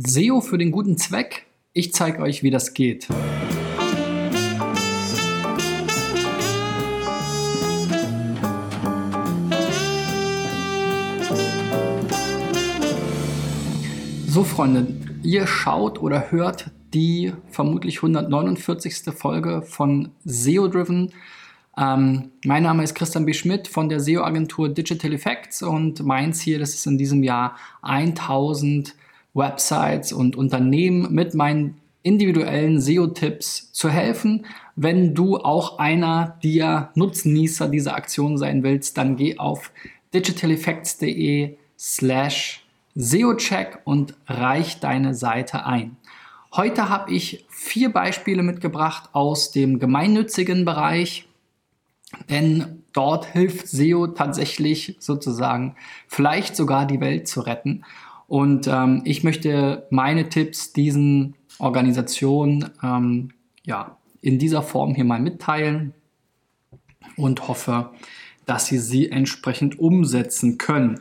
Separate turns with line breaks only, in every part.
SEO für den guten Zweck. Ich zeige euch, wie das geht. So, Freunde, ihr schaut oder hört die vermutlich 149. Folge von SEO Driven. Ähm, mein Name ist Christian B. Schmidt von der SEO-Agentur Digital Effects und mein Ziel ist es in diesem Jahr 1000 Websites und Unternehmen mit meinen individuellen SEO-Tipps zu helfen. Wenn du auch einer der Nutznießer dieser Aktion sein willst, dann geh auf digitaleffects.de slash SEO-Check und reich deine Seite ein. Heute habe ich vier Beispiele mitgebracht aus dem gemeinnützigen Bereich, denn dort hilft SEO tatsächlich sozusagen vielleicht sogar die Welt zu retten. Und ähm, ich möchte meine Tipps diesen Organisationen ähm, ja, in dieser Form hier mal mitteilen und hoffe, dass sie sie entsprechend umsetzen können.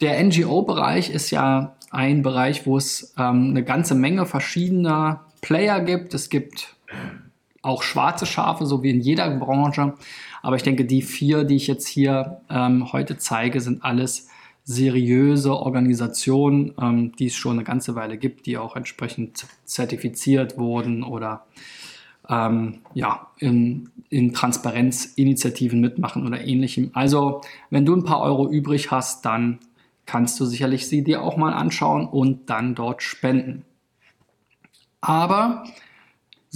Der NGO-Bereich ist ja ein Bereich, wo es ähm, eine ganze Menge verschiedener Player gibt. Es gibt auch schwarze Schafe, so wie in jeder Branche. Aber ich denke, die vier, die ich jetzt hier ähm, heute zeige, sind alles seriöse Organisationen, ähm, die es schon eine ganze Weile gibt, die auch entsprechend zertifiziert wurden oder ähm, ja, in, in Transparenzinitiativen mitmachen oder ähnlichem. Also, wenn du ein paar Euro übrig hast, dann kannst du sicherlich sie dir auch mal anschauen und dann dort spenden. Aber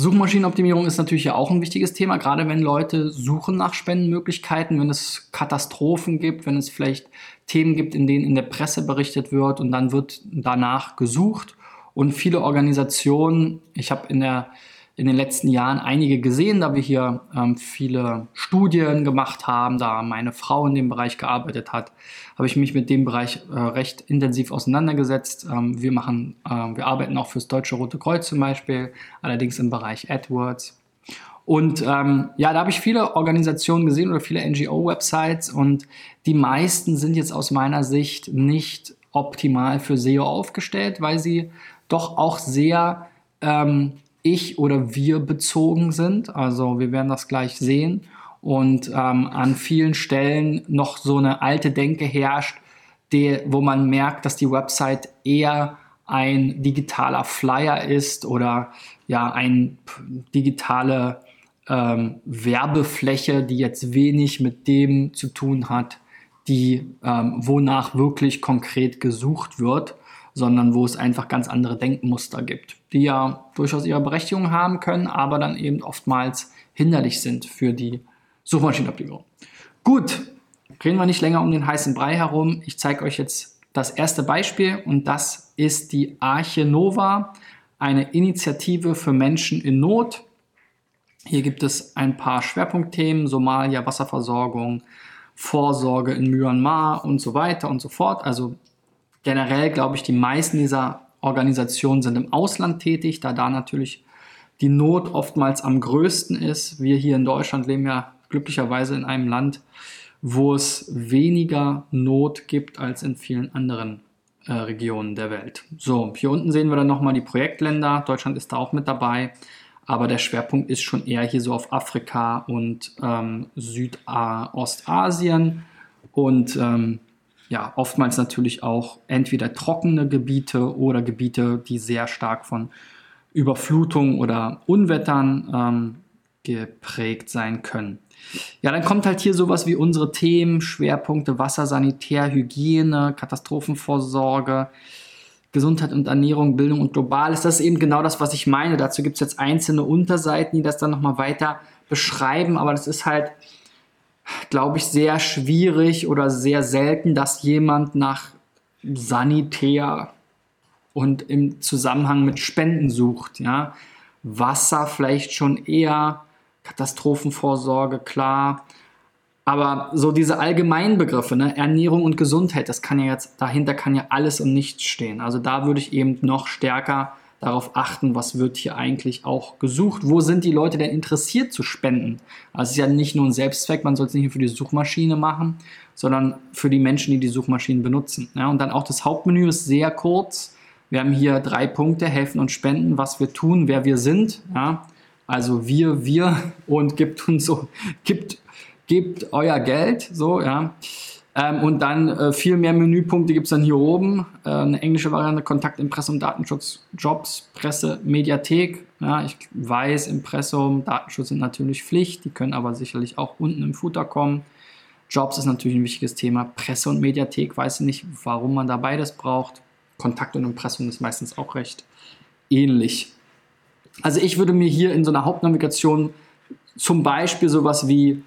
Suchmaschinenoptimierung ist natürlich ja auch ein wichtiges Thema, gerade wenn Leute suchen nach Spendenmöglichkeiten, wenn es Katastrophen gibt, wenn es vielleicht Themen gibt, in denen in der Presse berichtet wird und dann wird danach gesucht. Und viele Organisationen, ich habe in der in den letzten Jahren einige gesehen, da wir hier ähm, viele Studien gemacht haben, da meine Frau in dem Bereich gearbeitet hat, habe ich mich mit dem Bereich äh, recht intensiv auseinandergesetzt. Ähm, wir machen, äh, wir arbeiten auch fürs Deutsche Rote Kreuz zum Beispiel, allerdings im Bereich AdWords. Und ähm, ja, da habe ich viele Organisationen gesehen oder viele NGO-Websites und die meisten sind jetzt aus meiner Sicht nicht optimal für SEO aufgestellt, weil sie doch auch sehr ähm, ich oder wir bezogen sind. Also wir werden das gleich sehen. Und ähm, an vielen Stellen noch so eine alte Denke herrscht, die, wo man merkt, dass die Website eher ein digitaler Flyer ist oder ja eine digitale ähm, Werbefläche, die jetzt wenig mit dem zu tun hat, die ähm, wonach wirklich konkret gesucht wird sondern wo es einfach ganz andere Denkmuster gibt, die ja durchaus ihre Berechtigung haben können, aber dann eben oftmals hinderlich sind für die Suchmaschinenoptimierung. Gut, reden wir nicht länger um den heißen Brei herum. Ich zeige euch jetzt das erste Beispiel und das ist die Arche Nova, eine Initiative für Menschen in Not. Hier gibt es ein paar Schwerpunktthemen, Somalia, Wasserversorgung, Vorsorge in Myanmar und so weiter und so fort. Also generell glaube ich, die meisten dieser Organisationen sind im Ausland tätig, da da natürlich die Not oftmals am größten ist. Wir hier in Deutschland leben ja glücklicherweise in einem Land, wo es weniger Not gibt als in vielen anderen äh, Regionen der Welt. So, hier unten sehen wir dann nochmal die Projektländer. Deutschland ist da auch mit dabei, aber der Schwerpunkt ist schon eher hier so auf Afrika und ähm, Südostasien. Und ähm, ja, oftmals natürlich auch entweder trockene Gebiete oder Gebiete, die sehr stark von Überflutung oder Unwettern ähm, geprägt sein können. Ja, dann kommt halt hier sowas wie unsere Themen, Schwerpunkte Wasser, Sanitär, Hygiene, Katastrophenvorsorge, Gesundheit und Ernährung, Bildung und Globales. Das ist eben genau das, was ich meine. Dazu gibt es jetzt einzelne Unterseiten, die das dann nochmal weiter beschreiben, aber das ist halt glaube ich, sehr schwierig oder sehr selten, dass jemand nach Sanitär und im Zusammenhang mit Spenden sucht. Ja? Wasser vielleicht schon eher, Katastrophenvorsorge, klar. Aber so diese allgemeinen Begriffe, ne? Ernährung und Gesundheit, das kann ja jetzt, dahinter kann ja alles und nichts stehen. Also da würde ich eben noch stärker darauf achten, was wird hier eigentlich auch gesucht, wo sind die Leute denn interessiert zu spenden. Also es ist ja nicht nur ein Selbstzweck, man soll es nicht nur für die Suchmaschine machen, sondern für die Menschen, die die Suchmaschinen benutzen. Ja, und dann auch das Hauptmenü ist sehr kurz, Wir haben hier drei Punkte, helfen und spenden, was wir tun, wer wir sind. Ja? Also wir, wir und gibt uns so, gibt, gebt euer Geld, so, ja. Ähm, und dann äh, viel mehr Menüpunkte gibt es dann hier oben. Äh, eine englische Variante, Kontakt, Impressum, Datenschutz, Jobs, Presse, Mediathek. Ja, ich weiß, Impressum, Datenschutz sind natürlich Pflicht, die können aber sicherlich auch unten im Footer kommen. Jobs ist natürlich ein wichtiges Thema. Presse und Mediathek, weiß ich nicht, warum man da beides braucht. Kontakt und Impressum ist meistens auch recht ähnlich. Also ich würde mir hier in so einer Hauptnavigation zum Beispiel sowas wie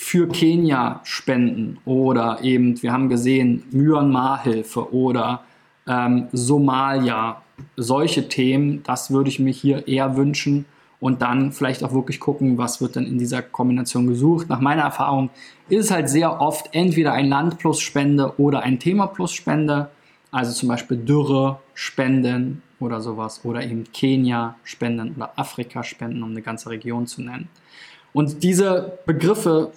für Kenia spenden oder eben, wir haben gesehen, Myanmar-Hilfe oder ähm, Somalia, solche Themen, das würde ich mir hier eher wünschen und dann vielleicht auch wirklich gucken, was wird denn in dieser Kombination gesucht. Nach meiner Erfahrung ist es halt sehr oft entweder ein Land plus Spende oder ein Thema plus Spende, also zum Beispiel Dürre spenden oder sowas oder eben Kenia spenden oder Afrika spenden, um eine ganze Region zu nennen. Und diese Begriffe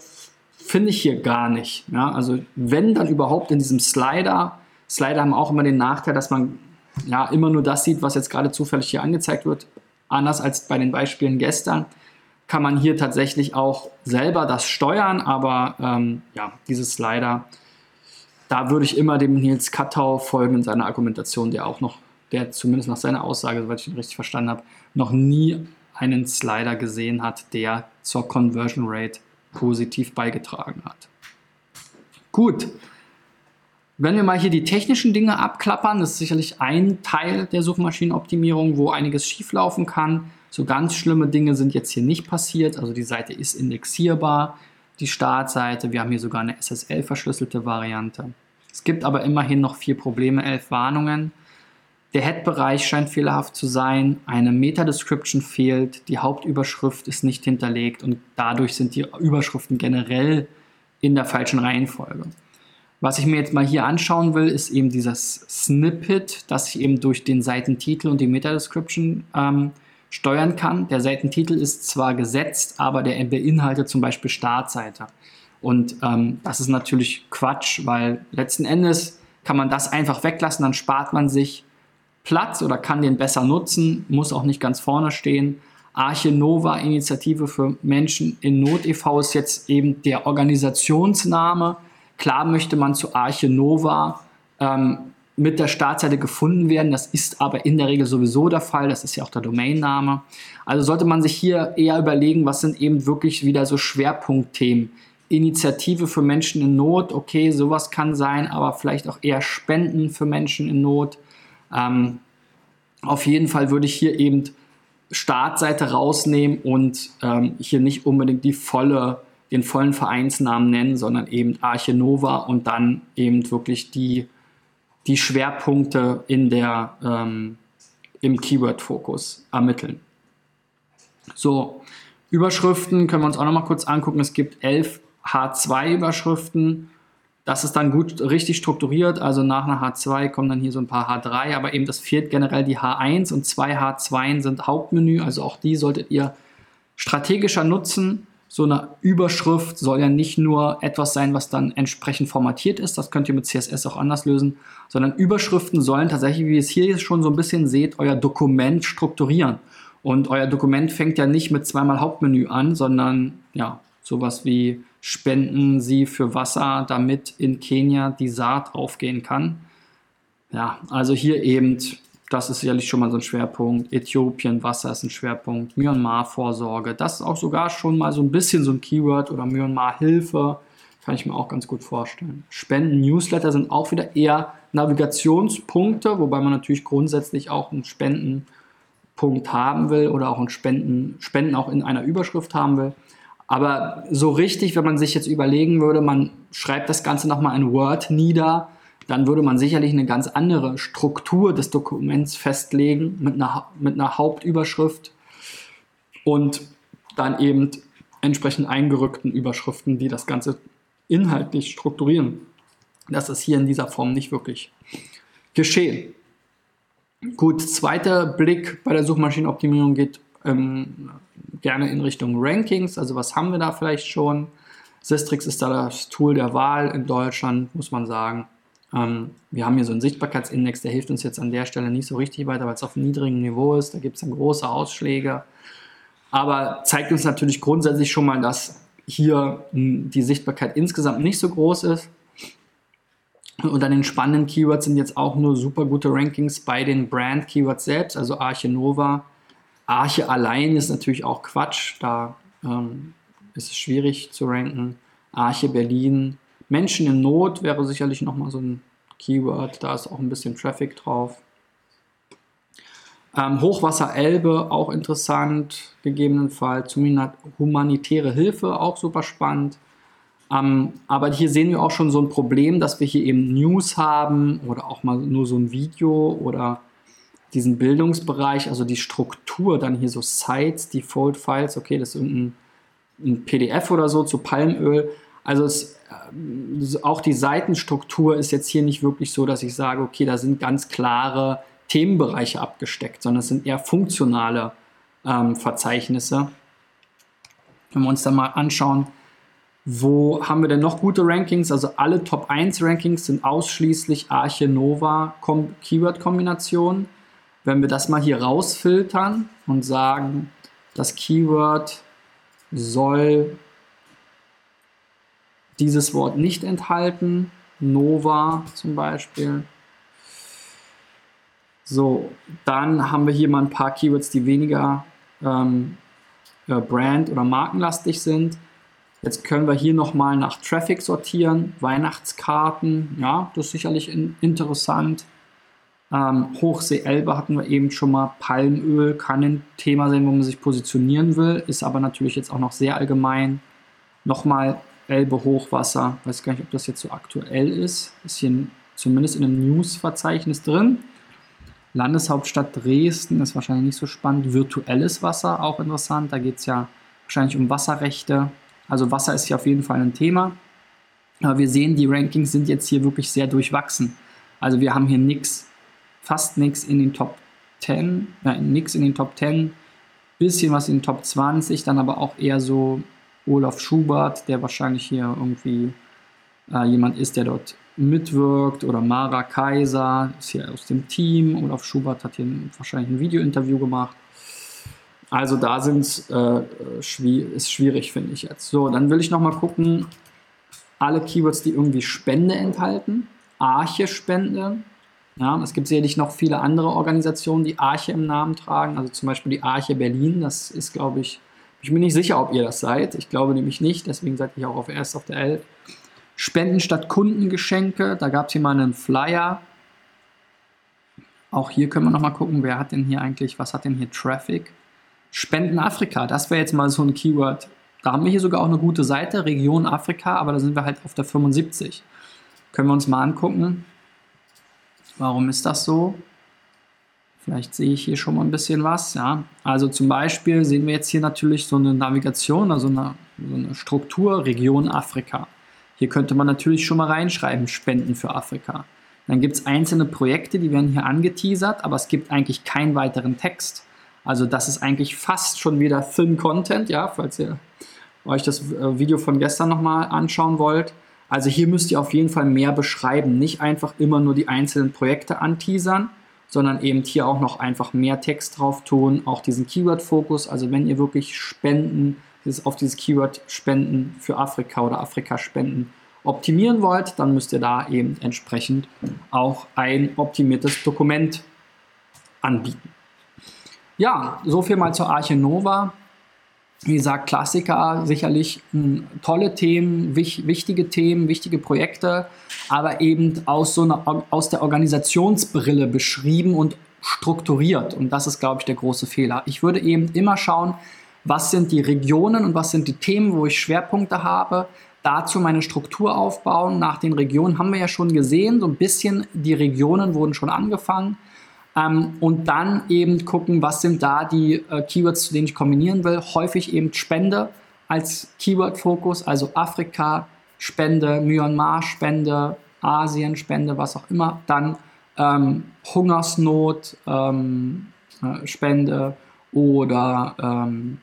finde ich hier gar nicht. Ja? Also wenn dann überhaupt in diesem Slider. Slider haben auch immer den Nachteil, dass man ja immer nur das sieht, was jetzt gerade zufällig hier angezeigt wird. Anders als bei den Beispielen gestern kann man hier tatsächlich auch selber das steuern, aber ähm, ja, dieses Slider, da würde ich immer dem Nils Kattau folgen in seiner Argumentation, der auch noch, der zumindest nach seiner Aussage, soweit ich ihn richtig verstanden habe, noch nie einen Slider gesehen hat, der zur Conversion Rate positiv beigetragen hat. Gut, wenn wir mal hier die technischen Dinge abklappern, das ist sicherlich ein Teil der Suchmaschinenoptimierung, wo einiges schieflaufen kann. So ganz schlimme Dinge sind jetzt hier nicht passiert. Also die Seite ist indexierbar, die Startseite. Wir haben hier sogar eine SSL-verschlüsselte Variante. Es gibt aber immerhin noch vier Probleme, elf Warnungen. Der Head-Bereich scheint fehlerhaft zu sein, eine Meta-Description fehlt, die Hauptüberschrift ist nicht hinterlegt und dadurch sind die Überschriften generell in der falschen Reihenfolge. Was ich mir jetzt mal hier anschauen will, ist eben dieses Snippet, das ich eben durch den Seitentitel und die Meta-Description ähm, steuern kann. Der Seitentitel ist zwar gesetzt, aber der beinhaltet zum Beispiel Startseite. Und ähm, das ist natürlich Quatsch, weil letzten Endes kann man das einfach weglassen, dann spart man sich Platz oder kann den besser nutzen, muss auch nicht ganz vorne stehen. Arche Nova Initiative für Menschen in Not e.V. ist jetzt eben der Organisationsname. Klar möchte man zu Arche Nova ähm, mit der Startseite gefunden werden. Das ist aber in der Regel sowieso der Fall. Das ist ja auch der Domainname. Also sollte man sich hier eher überlegen, was sind eben wirklich wieder so Schwerpunktthemen. Initiative für Menschen in Not, okay, sowas kann sein, aber vielleicht auch eher Spenden für Menschen in Not. Ähm, auf jeden Fall würde ich hier eben Startseite rausnehmen und ähm, hier nicht unbedingt die volle, den vollen Vereinsnamen nennen, sondern eben Arche Nova und dann eben wirklich die, die Schwerpunkte in der, ähm, im Keyword-Fokus ermitteln. So, Überschriften können wir uns auch noch mal kurz angucken. Es gibt elf H2-Überschriften das ist dann gut richtig strukturiert. Also nach einer H2 kommen dann hier so ein paar H3, aber eben das fehlt generell die H1 und zwei H2 sind Hauptmenü. Also auch die solltet ihr strategischer nutzen. So eine Überschrift soll ja nicht nur etwas sein, was dann entsprechend formatiert ist. Das könnt ihr mit CSS auch anders lösen, sondern Überschriften sollen tatsächlich, wie ihr es hier schon so ein bisschen seht, euer Dokument strukturieren. Und euer Dokument fängt ja nicht mit zweimal Hauptmenü an, sondern ja, sowas wie spenden sie für Wasser, damit in Kenia die Saat aufgehen kann. Ja, also hier eben, das ist sicherlich schon mal so ein Schwerpunkt. Äthiopien, Wasser ist ein Schwerpunkt. Myanmar-Vorsorge, das ist auch sogar schon mal so ein bisschen so ein Keyword oder Myanmar-Hilfe, kann ich mir auch ganz gut vorstellen. Spenden, Newsletter sind auch wieder eher Navigationspunkte, wobei man natürlich grundsätzlich auch einen Spendenpunkt haben will oder auch einen Spenden, Spenden auch in einer Überschrift haben will. Aber so richtig, wenn man sich jetzt überlegen würde, man schreibt das Ganze nochmal in Word nieder, dann würde man sicherlich eine ganz andere Struktur des Dokuments festlegen mit einer, mit einer Hauptüberschrift und dann eben entsprechend eingerückten Überschriften, die das Ganze inhaltlich strukturieren. Das ist hier in dieser Form nicht wirklich geschehen. Gut, zweiter Blick bei der Suchmaschinenoptimierung geht ähm, gerne in Richtung Rankings. Also was haben wir da vielleicht schon? Sistrix ist da das Tool der Wahl in Deutschland, muss man sagen. Ähm, wir haben hier so einen Sichtbarkeitsindex, der hilft uns jetzt an der Stelle nicht so richtig weiter, weil es auf niedrigem Niveau ist. Da gibt es dann große Ausschläge. Aber zeigt uns natürlich grundsätzlich schon mal, dass hier hm, die Sichtbarkeit insgesamt nicht so groß ist. Und an den spannenden Keywords sind jetzt auch nur super gute Rankings bei den Brand-Keywords selbst, also Arche Nova. Arche allein ist natürlich auch Quatsch, da ähm, ist es schwierig zu ranken. Arche Berlin. Menschen in Not wäre sicherlich nochmal so ein Keyword, da ist auch ein bisschen Traffic drauf. Ähm, Hochwasser Elbe, auch interessant, gegebenenfalls. Humanitäre Hilfe, auch super spannend. Ähm, aber hier sehen wir auch schon so ein Problem, dass wir hier eben News haben oder auch mal nur so ein Video oder diesen Bildungsbereich, also die Struktur, dann hier so Sites, Default Files, okay, das ist irgendein ein PDF oder so zu Palmöl. Also es, äh, auch die Seitenstruktur ist jetzt hier nicht wirklich so, dass ich sage, okay, da sind ganz klare Themenbereiche abgesteckt, sondern es sind eher funktionale ähm, Verzeichnisse. Wenn wir uns da mal anschauen, wo haben wir denn noch gute Rankings? Also alle Top 1 Rankings sind ausschließlich Arche Nova Keyword-Kombinationen. Wenn wir das mal hier rausfiltern und sagen, das Keyword soll dieses Wort nicht enthalten, Nova zum Beispiel. So, dann haben wir hier mal ein paar Keywords, die weniger ähm, äh, brand- oder markenlastig sind. Jetzt können wir hier nochmal nach Traffic sortieren, Weihnachtskarten, ja, das ist sicherlich in, interessant. Ähm, Hochsee Elbe hatten wir eben schon mal, Palmöl kann ein Thema sein, wo man sich positionieren will, ist aber natürlich jetzt auch noch sehr allgemein. Nochmal Elbe Hochwasser, weiß gar nicht, ob das jetzt so aktuell ist, ist hier zumindest in einem News-Verzeichnis drin. Landeshauptstadt Dresden ist wahrscheinlich nicht so spannend. Virtuelles Wasser, auch interessant. Da geht es ja wahrscheinlich um Wasserrechte. Also Wasser ist hier auf jeden Fall ein Thema. Aber wir sehen, die Rankings sind jetzt hier wirklich sehr durchwachsen. Also wir haben hier nichts, fast nichts in den Top 10, ja, nichts in den Top 10, bisschen was in den Top 20, dann aber auch eher so Olaf Schubert, der wahrscheinlich hier irgendwie äh, jemand ist, der dort mitwirkt, oder Mara Kaiser ist hier aus dem Team. Olaf Schubert hat hier wahrscheinlich ein Videointerview gemacht. Also da sind äh, ist schwierig, finde ich jetzt. So, dann will ich nochmal gucken, alle Keywords, die irgendwie Spende enthalten. Arche Spende. Ja, es gibt sicherlich noch viele andere Organisationen, die Arche im Namen tragen. Also zum Beispiel die Arche Berlin. Das ist, glaube ich, ich bin nicht sicher, ob ihr das seid. Ich glaube nämlich nicht. Deswegen seid ihr auch auf erst auf der 11. Spenden statt Kundengeschenke. Da gab es hier mal einen Flyer. Auch hier können wir nochmal gucken, wer hat denn hier eigentlich, was hat denn hier Traffic? Spenden Afrika, das wäre jetzt mal so ein Keyword. Da haben wir hier sogar auch eine gute Seite, Region Afrika, aber da sind wir halt auf der 75. Können wir uns mal angucken. Warum ist das so? Vielleicht sehe ich hier schon mal ein bisschen was. Ja. Also zum Beispiel sehen wir jetzt hier natürlich so eine Navigation, also eine, so eine Struktur, Region Afrika. Hier könnte man natürlich schon mal reinschreiben, Spenden für Afrika. Dann gibt es einzelne Projekte, die werden hier angeteasert, aber es gibt eigentlich keinen weiteren Text. Also das ist eigentlich fast schon wieder Thin Content, ja, falls ihr euch das äh, Video von gestern nochmal anschauen wollt. Also hier müsst ihr auf jeden Fall mehr beschreiben, nicht einfach immer nur die einzelnen Projekte anteasern, sondern eben hier auch noch einfach mehr Text drauf tun, auch diesen Keyword-Fokus. Also wenn ihr wirklich Spenden, auf dieses Keyword Spenden für Afrika oder Afrika Spenden optimieren wollt, dann müsst ihr da eben entsprechend auch ein optimiertes Dokument anbieten. Ja, so viel mal zur Arche Nova. Wie gesagt, Klassiker, sicherlich hm, tolle Themen, wich, wichtige Themen, wichtige Projekte, aber eben aus, so einer, aus der Organisationsbrille beschrieben und strukturiert. Und das ist, glaube ich, der große Fehler. Ich würde eben immer schauen, was sind die Regionen und was sind die Themen, wo ich Schwerpunkte habe. Dazu meine Struktur aufbauen. Nach den Regionen haben wir ja schon gesehen, so ein bisschen die Regionen wurden schon angefangen. Ähm, und dann eben gucken, was sind da die äh, Keywords, zu denen ich kombinieren will. Häufig eben Spende als Keyword-Fokus, also Afrika, Spende, Myanmar, Spende, Asien, Spende, was auch immer. Dann ähm, Hungersnot, ähm, äh, Spende oder ähm,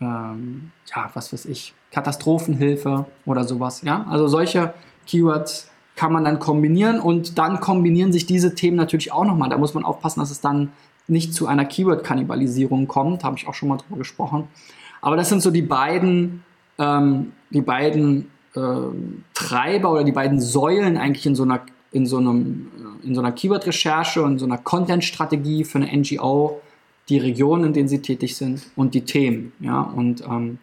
ähm, ja, was weiß ich, Katastrophenhilfe oder sowas. Ja, also solche Keywords kann man dann kombinieren und dann kombinieren sich diese Themen natürlich auch nochmal. Da muss man aufpassen, dass es dann nicht zu einer Keyword-Kannibalisierung kommt, habe ich auch schon mal drüber gesprochen. Aber das sind so die beiden, ähm, die beiden äh, Treiber oder die beiden Säulen eigentlich in so einer, in so einem, äh, in so einer Keyword-Recherche und so einer Content-Strategie für eine NGO, die Regionen, in denen sie tätig sind und die Themen. Ja? Und ähm,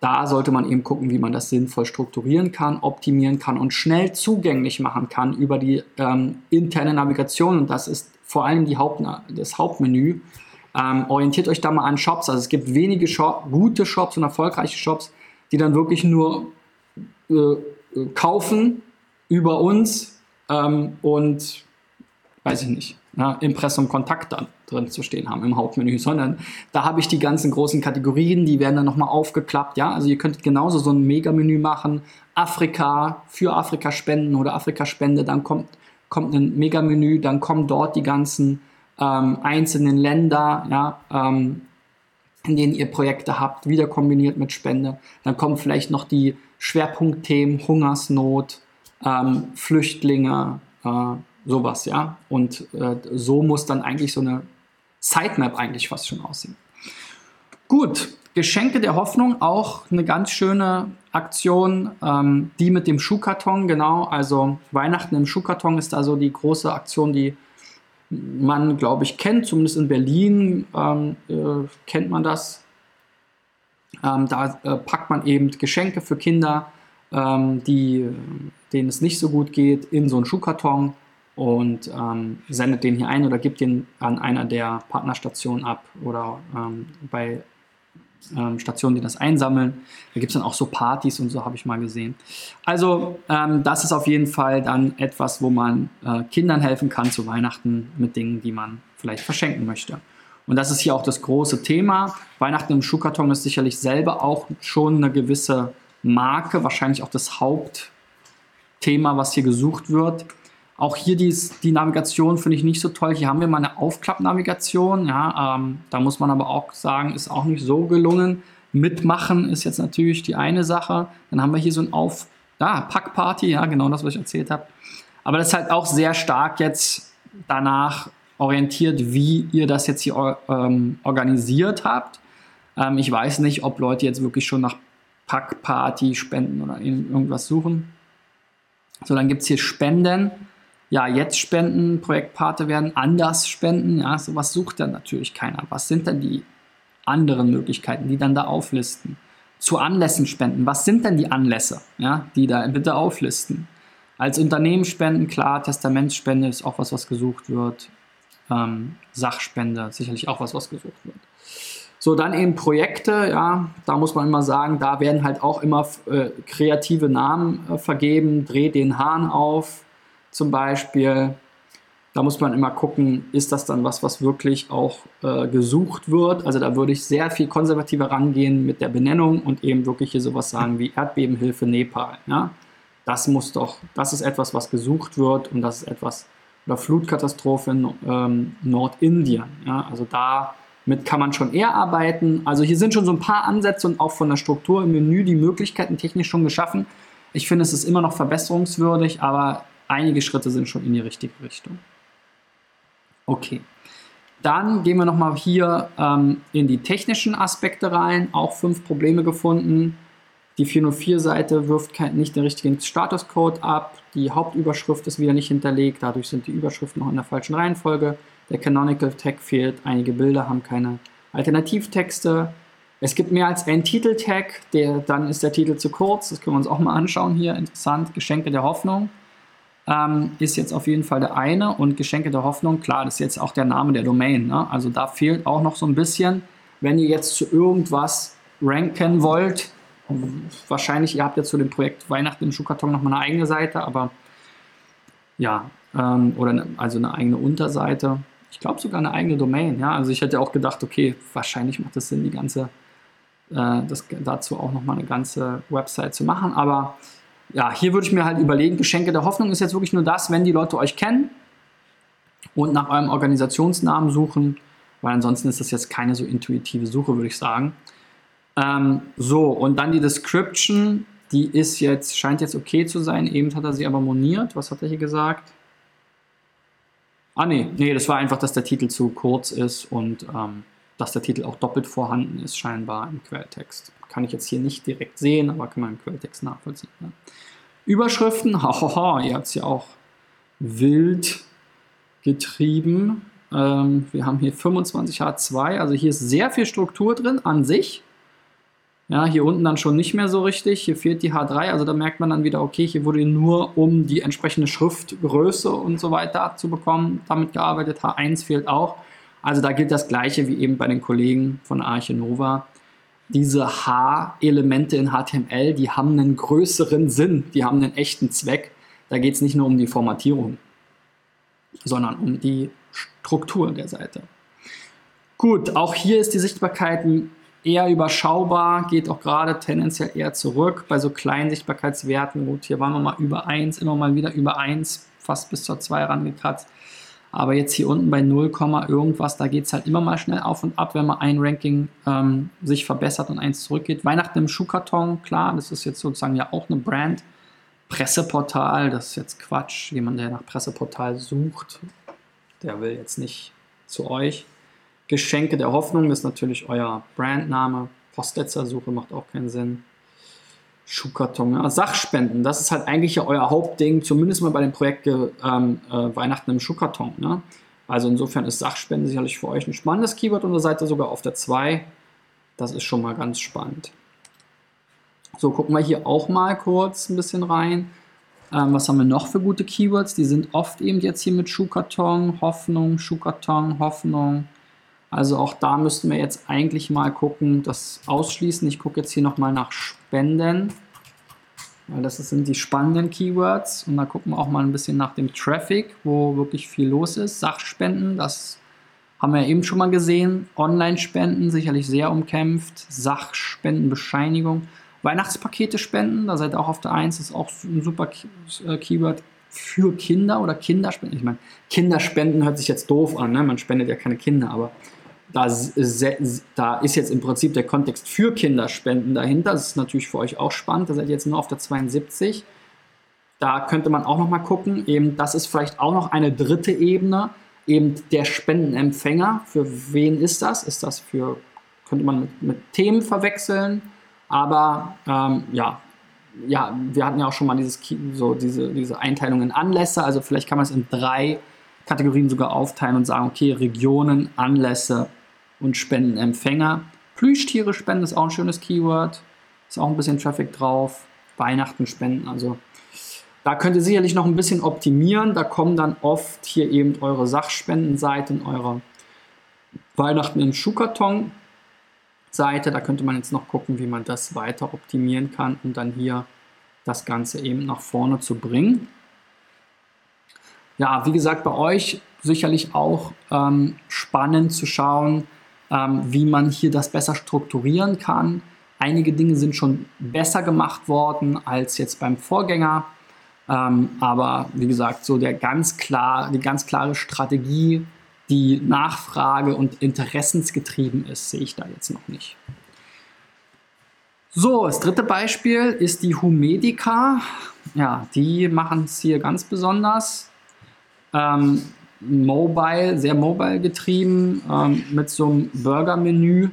da sollte man eben gucken, wie man das sinnvoll strukturieren kann, optimieren kann und schnell zugänglich machen kann über die ähm, interne Navigation. Und das ist vor allem die Haupt, das Hauptmenü. Ähm, orientiert euch da mal an Shops. Also es gibt wenige Shop, gute Shops und erfolgreiche Shops, die dann wirklich nur äh, kaufen über uns ähm, und weiß ich nicht, ja, Impressum Kontakt dann drin zu stehen haben im Hauptmenü, sondern da habe ich die ganzen großen Kategorien, die werden dann nochmal aufgeklappt. Ja, also ihr könnt genauso so ein Mega-Menü machen, Afrika für Afrika spenden oder Afrika Spende, dann kommt, kommt ein Mega-Menü, dann kommen dort die ganzen ähm, einzelnen Länder, ja, ähm, in denen ihr Projekte habt, wieder kombiniert mit Spende. Dann kommen vielleicht noch die Schwerpunktthemen Hungersnot, ähm, Flüchtlinge, äh, sowas, ja. Und äh, so muss dann eigentlich so eine Sitemap eigentlich fast schon aussehen. Gut, Geschenke der Hoffnung, auch eine ganz schöne Aktion, ähm, die mit dem Schuhkarton, genau, also Weihnachten im Schuhkarton ist also die große Aktion, die man, glaube ich, kennt, zumindest in Berlin ähm, äh, kennt man das. Ähm, da äh, packt man eben Geschenke für Kinder, ähm, die, denen es nicht so gut geht, in so einen Schuhkarton und ähm, sendet den hier ein oder gibt den an einer der Partnerstationen ab oder ähm, bei ähm, Stationen, die das einsammeln. Da gibt es dann auch so Partys und so, habe ich mal gesehen. Also ähm, das ist auf jeden Fall dann etwas, wo man äh, Kindern helfen kann zu Weihnachten mit Dingen, die man vielleicht verschenken möchte. Und das ist hier auch das große Thema. Weihnachten im Schuhkarton ist sicherlich selber auch schon eine gewisse Marke, wahrscheinlich auch das Hauptthema, was hier gesucht wird. Auch hier die, die Navigation finde ich nicht so toll. Hier haben wir mal eine Aufklappnavigation. Ja, ähm, da muss man aber auch sagen, ist auch nicht so gelungen. Mitmachen ist jetzt natürlich die eine Sache. Dann haben wir hier so ein Auf, ah, Packparty, ja, genau das, was ich erzählt habe. Aber das ist halt auch sehr stark jetzt danach orientiert, wie ihr das jetzt hier ähm, organisiert habt. Ähm, ich weiß nicht, ob Leute jetzt wirklich schon nach Packparty spenden oder irgendwas suchen. So, dann gibt es hier Spenden ja, jetzt spenden, Projektpate werden anders spenden. Ja, sowas sucht dann natürlich keiner. Was sind denn die anderen Möglichkeiten, die dann da auflisten? Zu Anlässen spenden. Was sind denn die Anlässe, ja, die da bitte auflisten? Als Unternehmen spenden, klar, Testamentsspende ist auch was, was gesucht wird. Ähm, Sachspende, sicherlich auch was, was gesucht wird. So, dann eben Projekte, ja, da muss man immer sagen, da werden halt auch immer äh, kreative Namen äh, vergeben. Dreh den Hahn auf, zum Beispiel. Da muss man immer gucken, ist das dann was, was wirklich auch äh, gesucht wird. Also da würde ich sehr viel konservativer rangehen mit der Benennung und eben wirklich hier sowas sagen wie Erdbebenhilfe Nepal. Ja? Das muss doch, das ist etwas, was gesucht wird und das ist etwas, oder Flutkatastrophe in ähm, Nordindien. Ja? Also damit kann man schon eher arbeiten. Also hier sind schon so ein paar Ansätze und auch von der Struktur im Menü die Möglichkeiten technisch schon geschaffen. Ich finde, es ist immer noch verbesserungswürdig, aber einige Schritte sind schon in die richtige Richtung. Okay. Dann gehen wir nochmal hier ähm, in die technischen Aspekte rein. Auch fünf Probleme gefunden. Die 404-Seite wirft nicht den richtigen Statuscode ab. Die Hauptüberschrift ist wieder nicht hinterlegt. Dadurch sind die Überschriften noch in der falschen Reihenfolge. Der Canonical Tag fehlt. Einige Bilder haben keine Alternativtexte. Es gibt mehr als einen Titeltag. Dann ist der Titel zu kurz. Das können wir uns auch mal anschauen hier. Interessant. Geschenke der Hoffnung ähm, ist jetzt auf jeden Fall der eine. Und Geschenke der Hoffnung, klar, das ist jetzt auch der Name der Domain. Ne? Also da fehlt auch noch so ein bisschen, wenn ihr jetzt zu irgendwas ranken wollt. Wahrscheinlich, ihr habt jetzt zu dem Projekt Weihnachten im Schuhkarton noch mal eine eigene Seite, aber ja, ähm, oder eine, also eine eigene Unterseite. Ich glaube sogar eine eigene Domain. Ja, also ich hätte auch gedacht, okay, wahrscheinlich macht es Sinn, die ganze, äh, das, dazu auch noch mal eine ganze Website zu machen. Aber ja, hier würde ich mir halt überlegen, Geschenke der Hoffnung ist jetzt wirklich nur das, wenn die Leute euch kennen und nach eurem Organisationsnamen suchen, weil ansonsten ist das jetzt keine so intuitive Suche, würde ich sagen. Ähm, so, und dann die Description. Die ist jetzt, scheint jetzt okay zu sein. Eben hat er sie aber moniert. Was hat er hier gesagt? Ah, nee, nee, das war einfach, dass der Titel zu kurz ist und ähm, dass der Titel auch doppelt vorhanden ist, scheinbar im Quelltext. Kann ich jetzt hier nicht direkt sehen, aber kann man im Quelltext nachvollziehen. Ne? Überschriften, hahaha, ihr habt es ja auch wild getrieben. Ähm, wir haben hier 25H2, also hier ist sehr viel Struktur drin an sich. Ja, hier unten dann schon nicht mehr so richtig. Hier fehlt die H3, also da merkt man dann wieder, okay, hier wurde nur um die entsprechende Schriftgröße und so weiter zu bekommen damit gearbeitet. H1 fehlt auch. Also da gilt das gleiche wie eben bei den Kollegen von Arche Nova. Diese H-Elemente in HTML, die haben einen größeren Sinn, die haben einen echten Zweck. Da geht es nicht nur um die Formatierung, sondern um die Struktur der Seite. Gut, auch hier ist die Sichtbarkeit eher überschaubar, geht auch gerade tendenziell eher zurück bei so kleinen Sichtbarkeitswerten. Gut, hier waren wir mal über 1, immer mal wieder über 1, fast bis zur 2 rangekratzt. Aber jetzt hier unten bei 0, irgendwas, da geht es halt immer mal schnell auf und ab, wenn man ein Ranking ähm, sich verbessert und eins zurückgeht. Weihnachten im Schuhkarton, klar, das ist jetzt sozusagen ja auch eine Brand. Presseportal, das ist jetzt Quatsch. Jemand, der nach Presseportal sucht, der will jetzt nicht zu euch. Geschenke der Hoffnung ist natürlich euer Brandname. Postletzersuche macht auch keinen Sinn. Schuhkarton, ja. Sachspenden, das ist halt eigentlich ja euer Hauptding, zumindest mal bei dem Projekt ähm, äh, Weihnachten im Schuhkarton. Ne? Also insofern ist Sachspenden sicherlich für euch ein spannendes Keyword und da seid ihr sogar auf der 2. Das ist schon mal ganz spannend. So, gucken wir hier auch mal kurz ein bisschen rein. Ähm, was haben wir noch für gute Keywords? Die sind oft eben jetzt hier mit Schuhkarton, Hoffnung, Schuhkarton, Hoffnung. Also auch da müssten wir jetzt eigentlich mal gucken, das ausschließen. Ich gucke jetzt hier nochmal nach Spenden, weil das sind die spannenden Keywords. Und da gucken wir auch mal ein bisschen nach dem Traffic, wo wirklich viel los ist. Sachspenden, das haben wir eben schon mal gesehen. Online-Spenden, sicherlich sehr umkämpft. Sachspendenbescheinigung. Weihnachtspakete spenden, da seid ihr auch auf der 1, ist auch ein super äh, Keyword für Kinder oder Kinderspenden. Ich meine, Kinderspenden hört sich jetzt doof an, ne? man spendet ja keine Kinder, aber da, da ist jetzt im Prinzip der Kontext für Kinderspenden dahinter. Das ist natürlich für euch auch spannend. Da seid ihr jetzt nur auf der 72. Da könnte man auch noch mal gucken. Eben, das ist vielleicht auch noch eine dritte Ebene. Eben der Spendenempfänger. Für wen ist das? Ist das für, könnte man mit, mit Themen verwechseln? Aber ähm, ja, ja, wir hatten ja auch schon mal dieses, so diese, diese Einteilung in Anlässe. Also vielleicht kann man es in drei Kategorien sogar aufteilen und sagen, okay, Regionen, Anlässe und Spendenempfänger. Plüschtiere spenden ist auch ein schönes Keyword. Ist auch ein bisschen Traffic drauf. Weihnachten spenden, also da könnt ihr sicherlich noch ein bisschen optimieren. Da kommen dann oft hier eben eure Sachspendenseite eure Weihnachten im Schuhkarton Seite. Da könnte man jetzt noch gucken, wie man das weiter optimieren kann, um dann hier das Ganze eben nach vorne zu bringen. Ja, wie gesagt, bei euch sicherlich auch ähm, spannend zu schauen, ähm, wie man hier das besser strukturieren kann. Einige Dinge sind schon besser gemacht worden als jetzt beim Vorgänger. Ähm, aber wie gesagt, so der ganz klar, die ganz klare Strategie, die Nachfrage und interessensgetrieben ist, sehe ich da jetzt noch nicht. So, das dritte Beispiel ist die Humedica. Ja, die machen es hier ganz besonders. Ähm, mobile, sehr mobile getrieben, ähm, mit so einem Burger-Menü.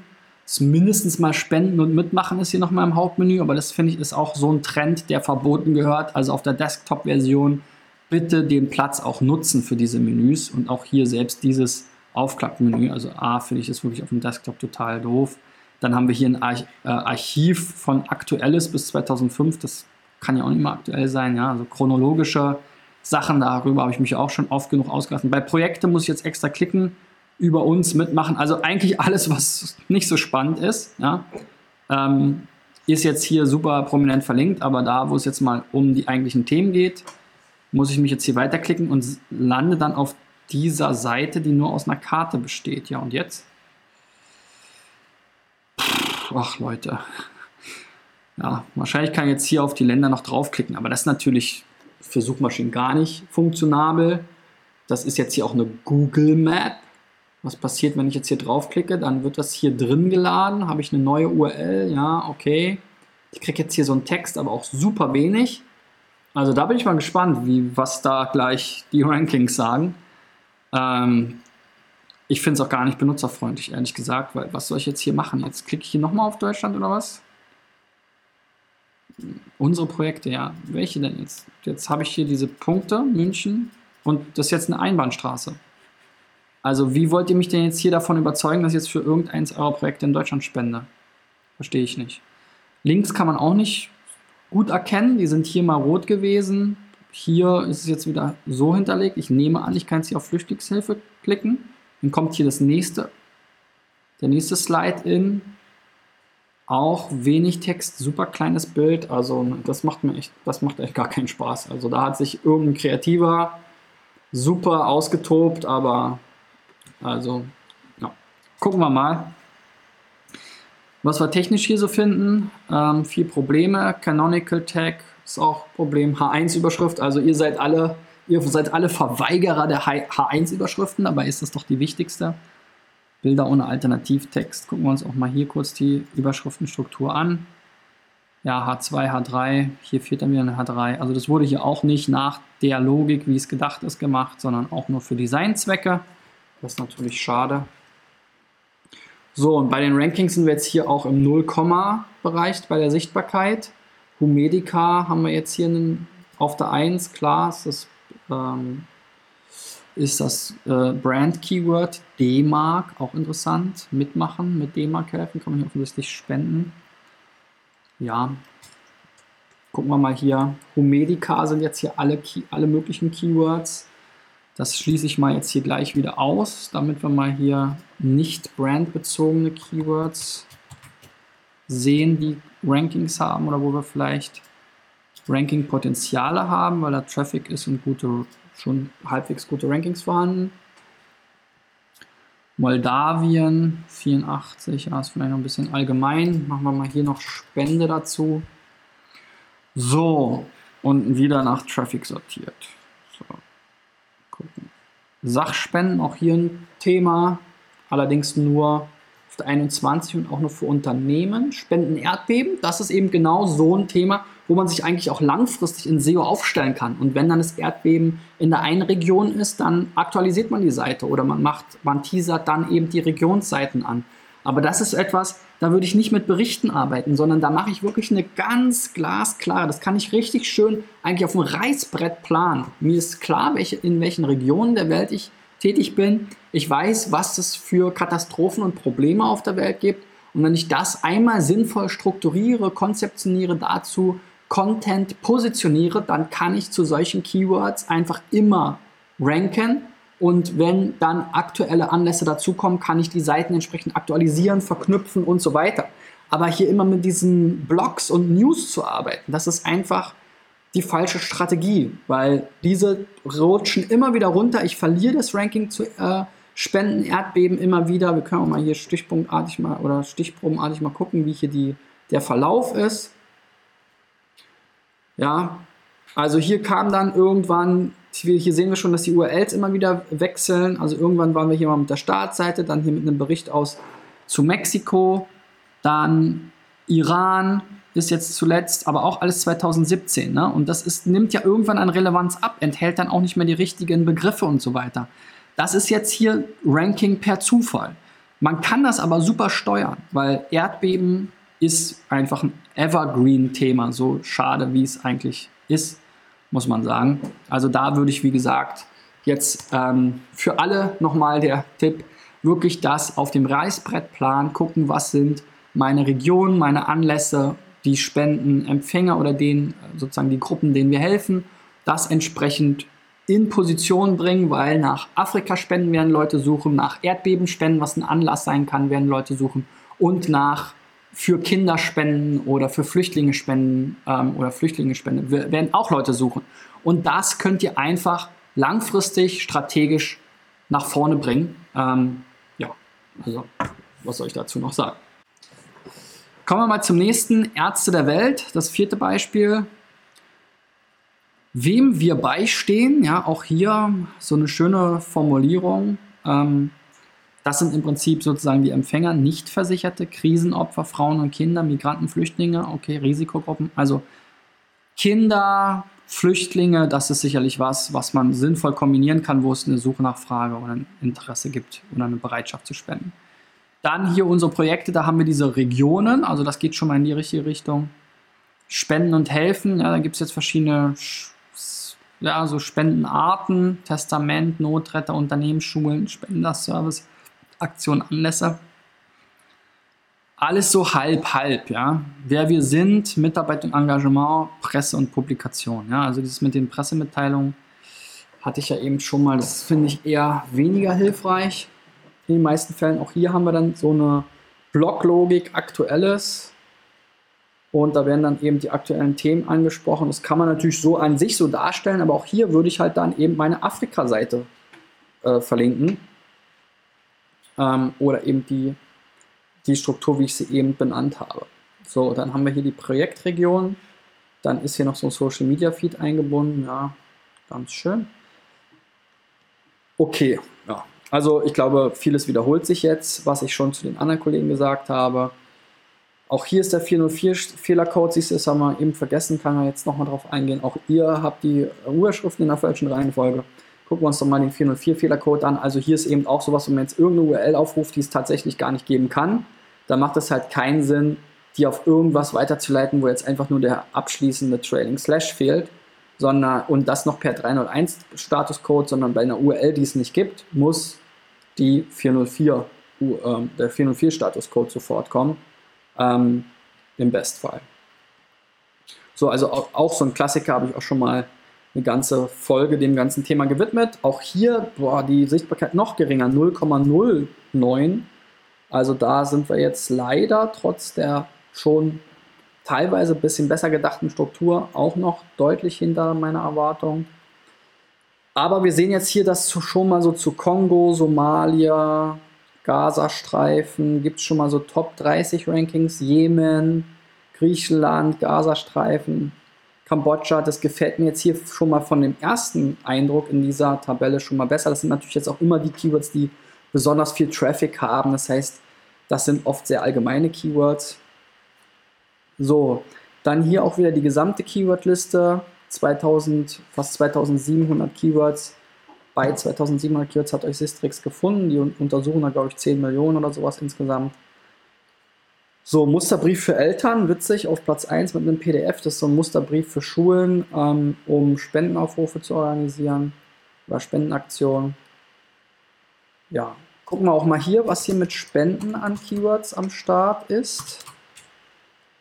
Mindestens mal Spenden und Mitmachen ist hier nochmal im Hauptmenü, aber das finde ich ist auch so ein Trend, der verboten gehört. Also auf der Desktop-Version bitte den Platz auch nutzen für diese Menüs und auch hier selbst dieses Aufklappmenü. Also A finde ich das wirklich auf dem Desktop total doof. Dann haben wir hier ein äh, Archiv von Aktuelles bis 2005. Das kann ja auch nicht mehr aktuell sein. Ja? Also chronologische Sachen, darüber habe ich mich auch schon oft genug ausgelassen. Bei Projekten muss ich jetzt extra klicken, über uns mitmachen. Also eigentlich alles, was nicht so spannend ist. Ja? Ähm, ist jetzt hier super prominent verlinkt, aber da, wo es jetzt mal um die eigentlichen Themen geht, muss ich mich jetzt hier weiterklicken und lande dann auf dieser Seite, die nur aus einer Karte besteht. Ja, und jetzt? Ach, Leute. Ja, wahrscheinlich kann ich jetzt hier auf die Länder noch draufklicken, aber das ist natürlich für Suchmaschinen gar nicht funktionabel. Das ist jetzt hier auch eine Google Map. Was passiert, wenn ich jetzt hier draufklicke? Dann wird das hier drin geladen. Habe ich eine neue URL? Ja, okay. Ich kriege jetzt hier so einen Text, aber auch super wenig. Also da bin ich mal gespannt, wie, was da gleich die Rankings sagen. Ähm, ich finde es auch gar nicht benutzerfreundlich, ehrlich gesagt, weil was soll ich jetzt hier machen? Jetzt klicke ich hier nochmal auf Deutschland oder was? Unsere Projekte, ja. Welche denn jetzt? Jetzt habe ich hier diese Punkte, München, und das ist jetzt eine Einbahnstraße. Also wie wollt ihr mich denn jetzt hier davon überzeugen, dass ich jetzt für irgendeins eurer Projekte in Deutschland spende? Verstehe ich nicht. Links kann man auch nicht gut erkennen. Die sind hier mal rot gewesen. Hier ist es jetzt wieder so hinterlegt. Ich nehme an, ich kann jetzt hier auf Flüchtlingshilfe klicken. Dann kommt hier das nächste, der nächste Slide in. Auch wenig Text, super kleines Bild. Also das macht mir echt, das macht echt gar keinen Spaß. Also da hat sich irgendein Kreativer super ausgetobt, aber also ja. gucken wir mal. Was wir technisch hier so finden, ähm, viel Probleme. Canonical Tag ist auch Problem. H1-Überschrift, also ihr seid alle, ihr seid alle Verweigerer der H1-Überschriften, dabei ist das doch die wichtigste. Bilder ohne Alternativtext. Gucken wir uns auch mal hier kurz die Überschriftenstruktur an. Ja, H2, H3, hier fehlt dann wieder eine H3. Also das wurde hier auch nicht nach der Logik, wie es gedacht ist, gemacht, sondern auch nur für Designzwecke. Das ist natürlich schade. So, und bei den Rankings sind wir jetzt hier auch im 0-Bereich bei der Sichtbarkeit. Humedica haben wir jetzt hier einen, auf der 1, klar, ist das, ähm, ist das äh, Brand-Keyword D-Mark, auch interessant. Mitmachen, mit D-Mark helfen, kann man hier offensichtlich spenden. Ja, gucken wir mal hier. Humedica sind jetzt hier alle, alle möglichen Keywords. Das schließe ich mal jetzt hier gleich wieder aus, damit wir mal hier nicht brandbezogene Keywords sehen, die Rankings haben oder wo wir vielleicht Ranking-Potenziale haben, weil da Traffic ist und gute, schon halbwegs gute Rankings vorhanden. Moldawien 84, ja, ist vielleicht noch ein bisschen allgemein. Machen wir mal hier noch Spende dazu. So, und wieder nach Traffic sortiert. So. Sachspenden, auch hier ein Thema, allerdings nur auf der 21 und auch nur für Unternehmen. Spenden Erdbeben, das ist eben genau so ein Thema, wo man sich eigentlich auch langfristig in SEO aufstellen kann. Und wenn dann das Erdbeben in der einen Region ist, dann aktualisiert man die Seite oder man macht, man teasert dann eben die Regionsseiten an. Aber das ist etwas, da würde ich nicht mit Berichten arbeiten, sondern da mache ich wirklich eine ganz glasklare, das kann ich richtig schön eigentlich auf dem Reißbrett planen. Mir ist klar, welche, in welchen Regionen der Welt ich tätig bin. Ich weiß, was es für Katastrophen und Probleme auf der Welt gibt. Und wenn ich das einmal sinnvoll strukturiere, konzeptioniere, dazu Content positioniere, dann kann ich zu solchen Keywords einfach immer ranken und wenn dann aktuelle Anlässe dazukommen, kann ich die Seiten entsprechend aktualisieren, verknüpfen und so weiter. Aber hier immer mit diesen Blogs und News zu arbeiten, das ist einfach die falsche Strategie, weil diese rutschen immer wieder runter. Ich verliere das Ranking zu äh, Spenden, Erdbeben immer wieder. Wir können auch mal hier stichpunktartig mal oder stichprobenartig mal gucken, wie hier die, der Verlauf ist. Ja, also hier kam dann irgendwann hier sehen wir schon, dass die URLs immer wieder wechseln. Also irgendwann waren wir hier mal mit der Startseite, dann hier mit einem Bericht aus zu Mexiko, dann Iran ist jetzt zuletzt, aber auch alles 2017. Ne? Und das ist, nimmt ja irgendwann an Relevanz ab, enthält dann auch nicht mehr die richtigen Begriffe und so weiter. Das ist jetzt hier Ranking per Zufall. Man kann das aber super steuern, weil Erdbeben ist einfach ein Evergreen-Thema, so schade wie es eigentlich ist muss man sagen. Also da würde ich, wie gesagt, jetzt ähm, für alle nochmal der Tipp, wirklich das auf dem Reißbrettplan gucken, was sind meine Regionen, meine Anlässe, die Spendenempfänger oder den, sozusagen die Gruppen, denen wir helfen, das entsprechend in Position bringen, weil nach Afrika-Spenden werden Leute suchen, nach Erdbebenspenden, was ein Anlass sein kann, werden Leute suchen und nach für Kinder spenden oder für Flüchtlinge spenden ähm, oder Flüchtlinge spenden, werden auch Leute suchen. Und das könnt ihr einfach langfristig strategisch nach vorne bringen. Ähm, ja, also was soll ich dazu noch sagen? Kommen wir mal zum nächsten Ärzte der Welt, das vierte Beispiel. Wem wir beistehen, ja, auch hier so eine schöne Formulierung. Ähm, Das sind im Prinzip sozusagen die Empfänger, nicht versicherte Krisenopfer, Frauen und Kinder, Migranten, Flüchtlinge, okay, Risikogruppen. Also Kinder, Flüchtlinge, das ist sicherlich was, was man sinnvoll kombinieren kann, wo es eine Suche nach Frage oder ein Interesse gibt oder eine Bereitschaft zu spenden. Dann hier unsere Projekte, da haben wir diese Regionen, also das geht schon mal in die richtige Richtung. Spenden und helfen, ja, da gibt es jetzt verschiedene ja, so Spendenarten, Testament, Notretter, Unternehmensschulen, Spenderservice, Aktion, Anlässe. Alles so halb, halb, ja. Wer wir sind, Mitarbeit und Engagement, Presse und Publikation, ja. Also dieses mit den Pressemitteilungen hatte ich ja eben schon mal, das finde ich eher weniger hilfreich. In den meisten Fällen, auch hier haben wir dann so eine Blocklogik, aktuelles, und da werden dann eben die aktuellen Themen angesprochen. Das kann man natürlich so an sich so darstellen, aber auch hier würde ich halt dann eben meine Afrika-Seite äh, verlinken. Ähm, oder eben die, die Struktur, wie ich sie eben benannt habe. So, dann haben wir hier die Projektregion. Dann ist hier noch so ein Social Media Feed eingebunden. Ja, ganz schön. Okay, ja. Also ich glaube, vieles wiederholt sich jetzt, was ich schon zu den anderen Kollegen gesagt habe. Auch hier ist der 404-Fehlercode, siehst du, das haben wir eben vergessen, kann man jetzt nochmal drauf eingehen. Auch ihr habt die Urschriften in der falschen Reihenfolge. Gucken wir uns doch mal den 404-Fehlercode an. Also hier ist eben auch sowas, wenn man jetzt irgendeine URL aufruft, die es tatsächlich gar nicht geben kann, dann macht es halt keinen Sinn, die auf irgendwas weiterzuleiten, wo jetzt einfach nur der abschließende Trailing Slash fehlt, sondern und das noch per 301 Statuscode, sondern bei einer URL, die es nicht gibt, muss die 404, äh, der 404 Statuscode sofort kommen ähm, im Bestfall. So, also auch, auch, so ein Klassiker habe ich auch schon mal eine ganze Folge dem ganzen Thema gewidmet. Auch hier war die Sichtbarkeit noch geringer, 0,09. Also da sind wir jetzt leider trotz der schon teilweise ein bisschen besser gedachten Struktur auch noch deutlich hinter meiner Erwartung. Aber wir sehen jetzt hier, dass schon mal so zu Kongo, Somalia, Gazastreifen, gibt es schon mal so Top 30 Rankings, Jemen, Griechenland, Gazastreifen, Kambodscha, das gefällt mir jetzt hier schon mal von dem ersten Eindruck in dieser Tabelle schon mal besser. Das sind natürlich jetzt auch immer die Keywords, die besonders viel Traffic haben. Das heißt, das sind oft sehr allgemeine Keywords. So, dann hier auch wieder die gesamte Keywordliste. 2000, fast 2700 Keywords bei 2700 Keywords hat euch Sistrix gefunden. Die untersuchen da, glaube ich, 10 Millionen oder sowas insgesamt. So, Musterbrief für Eltern, witzig, auf Platz 1 mit einem PDF. Das ist so ein Musterbrief für Schulen, ähm, um Spendenaufrufe zu organisieren oder Spendenaktionen. Ja, gucken wir auch mal hier, was hier mit Spenden an Keywords am Start ist.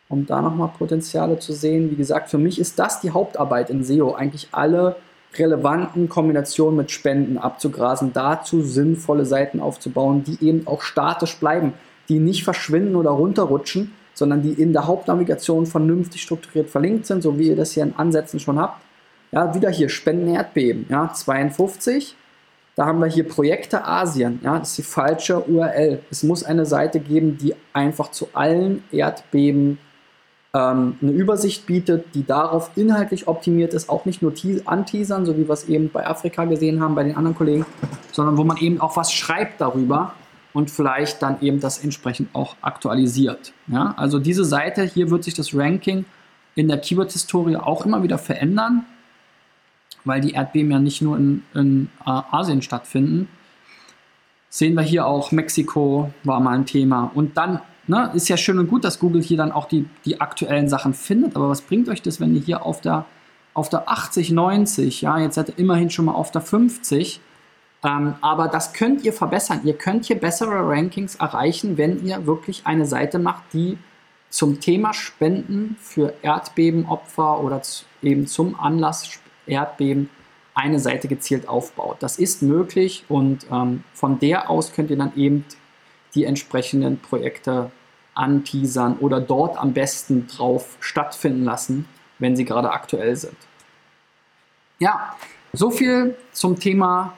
Um da nochmal Potenziale zu sehen. Wie gesagt, für mich ist das die Hauptarbeit in SEO. Eigentlich alle relevanten Kombinationen mit Spenden abzugrasen, dazu sinnvolle Seiten aufzubauen, die eben auch statisch bleiben, die nicht verschwinden oder runterrutschen, sondern die in der Hauptnavigation vernünftig strukturiert verlinkt sind, so wie ihr das hier in Ansätzen schon habt. Ja, wieder hier Spenden Erdbeben, ja, 52. Da haben wir hier Projekte Asien, ja, das ist die falsche URL. Es muss eine Seite geben, die einfach zu allen Erdbeben ähm, eine Übersicht bietet, die darauf inhaltlich optimiert ist, auch nicht nur anteasern, so wie wir es eben bei Afrika gesehen haben, bei den anderen Kollegen, sondern wo man eben auch was schreibt darüber und vielleicht dann eben das entsprechend auch aktualisiert. Ja? Also diese Seite, hier wird sich das Ranking in der Keyword-Historie auch immer wieder verändern, weil die Erdbeben ja nicht nur in, in äh, Asien stattfinden. Sehen wir hier auch, Mexiko war mal ein Thema. Und dann Ne, ist ja schön und gut, dass Google hier dann auch die, die aktuellen Sachen findet, aber was bringt euch das, wenn ihr hier auf der, auf der 80, 90, ja, jetzt seid ihr immerhin schon mal auf der 50, ähm, aber das könnt ihr verbessern. Ihr könnt hier bessere Rankings erreichen, wenn ihr wirklich eine Seite macht, die zum Thema Spenden für Erdbebenopfer oder zu, eben zum Anlass Erdbeben eine Seite gezielt aufbaut. Das ist möglich und ähm, von der aus könnt ihr dann eben die entsprechenden Projekte anteasern oder dort am besten drauf stattfinden lassen, wenn sie gerade aktuell sind. Ja, so viel zum Thema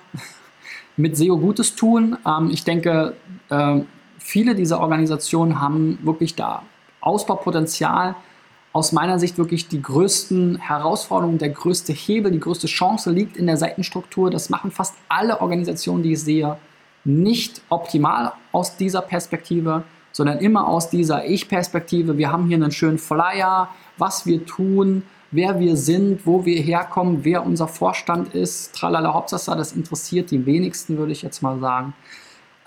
mit SEO Gutes tun. Ähm, ich denke, äh, viele dieser Organisationen haben wirklich da Ausbaupotenzial. Aus meiner Sicht wirklich die größten Herausforderungen, der größte Hebel, die größte Chance liegt in der Seitenstruktur. Das machen fast alle Organisationen, die ich sehe nicht optimal aus dieser Perspektive, sondern immer aus dieser Ich-Perspektive. Wir haben hier einen schönen Flyer, was wir tun, wer wir sind, wo wir herkommen, wer unser Vorstand ist. Tralala Hauptsache, das interessiert die wenigsten, würde ich jetzt mal sagen.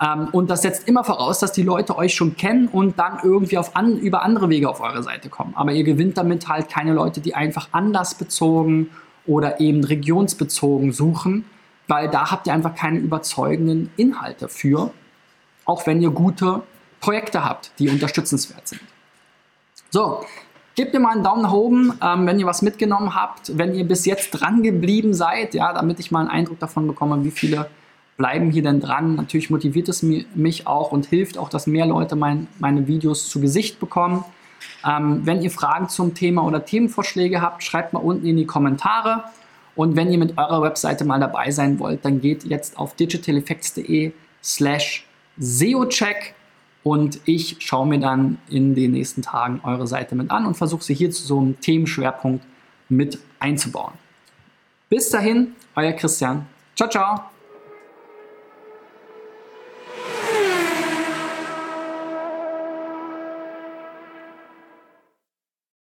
Ähm, und das setzt immer voraus, dass die Leute euch schon kennen und dann irgendwie auf an, über andere Wege auf eure Seite kommen. Aber ihr gewinnt damit halt keine Leute, die einfach anlassbezogen oder eben regionsbezogen suchen, weil da habt ihr einfach keine überzeugenden Inhalte für, auch wenn ihr gute Projekte habt, die unterstützenswert sind. So, gebt mir mal einen Daumen nach oben, ähm, wenn ihr was mitgenommen habt, wenn ihr bis jetzt dran geblieben seid, ja, damit ich mal einen Eindruck davon bekomme, wie viele bleiben hier denn dran. Natürlich motiviert es mich auch und hilft auch, dass mehr Leute mein, meine Videos zu Gesicht bekommen. Ähm, wenn ihr Fragen zum Thema oder Themenvorschläge habt, schreibt mal unten in die Kommentare. Und wenn ihr mit eurer Webseite mal dabei sein wollt, dann geht jetzt auf digitaleffects.de slash SEOcheck und ich schaue mir dann in den nächsten Tagen eure Seite mit an und versuche sie hier zu so einem Themenschwerpunkt mit einzubauen. Bis dahin, euer Christian. Ciao, ciao.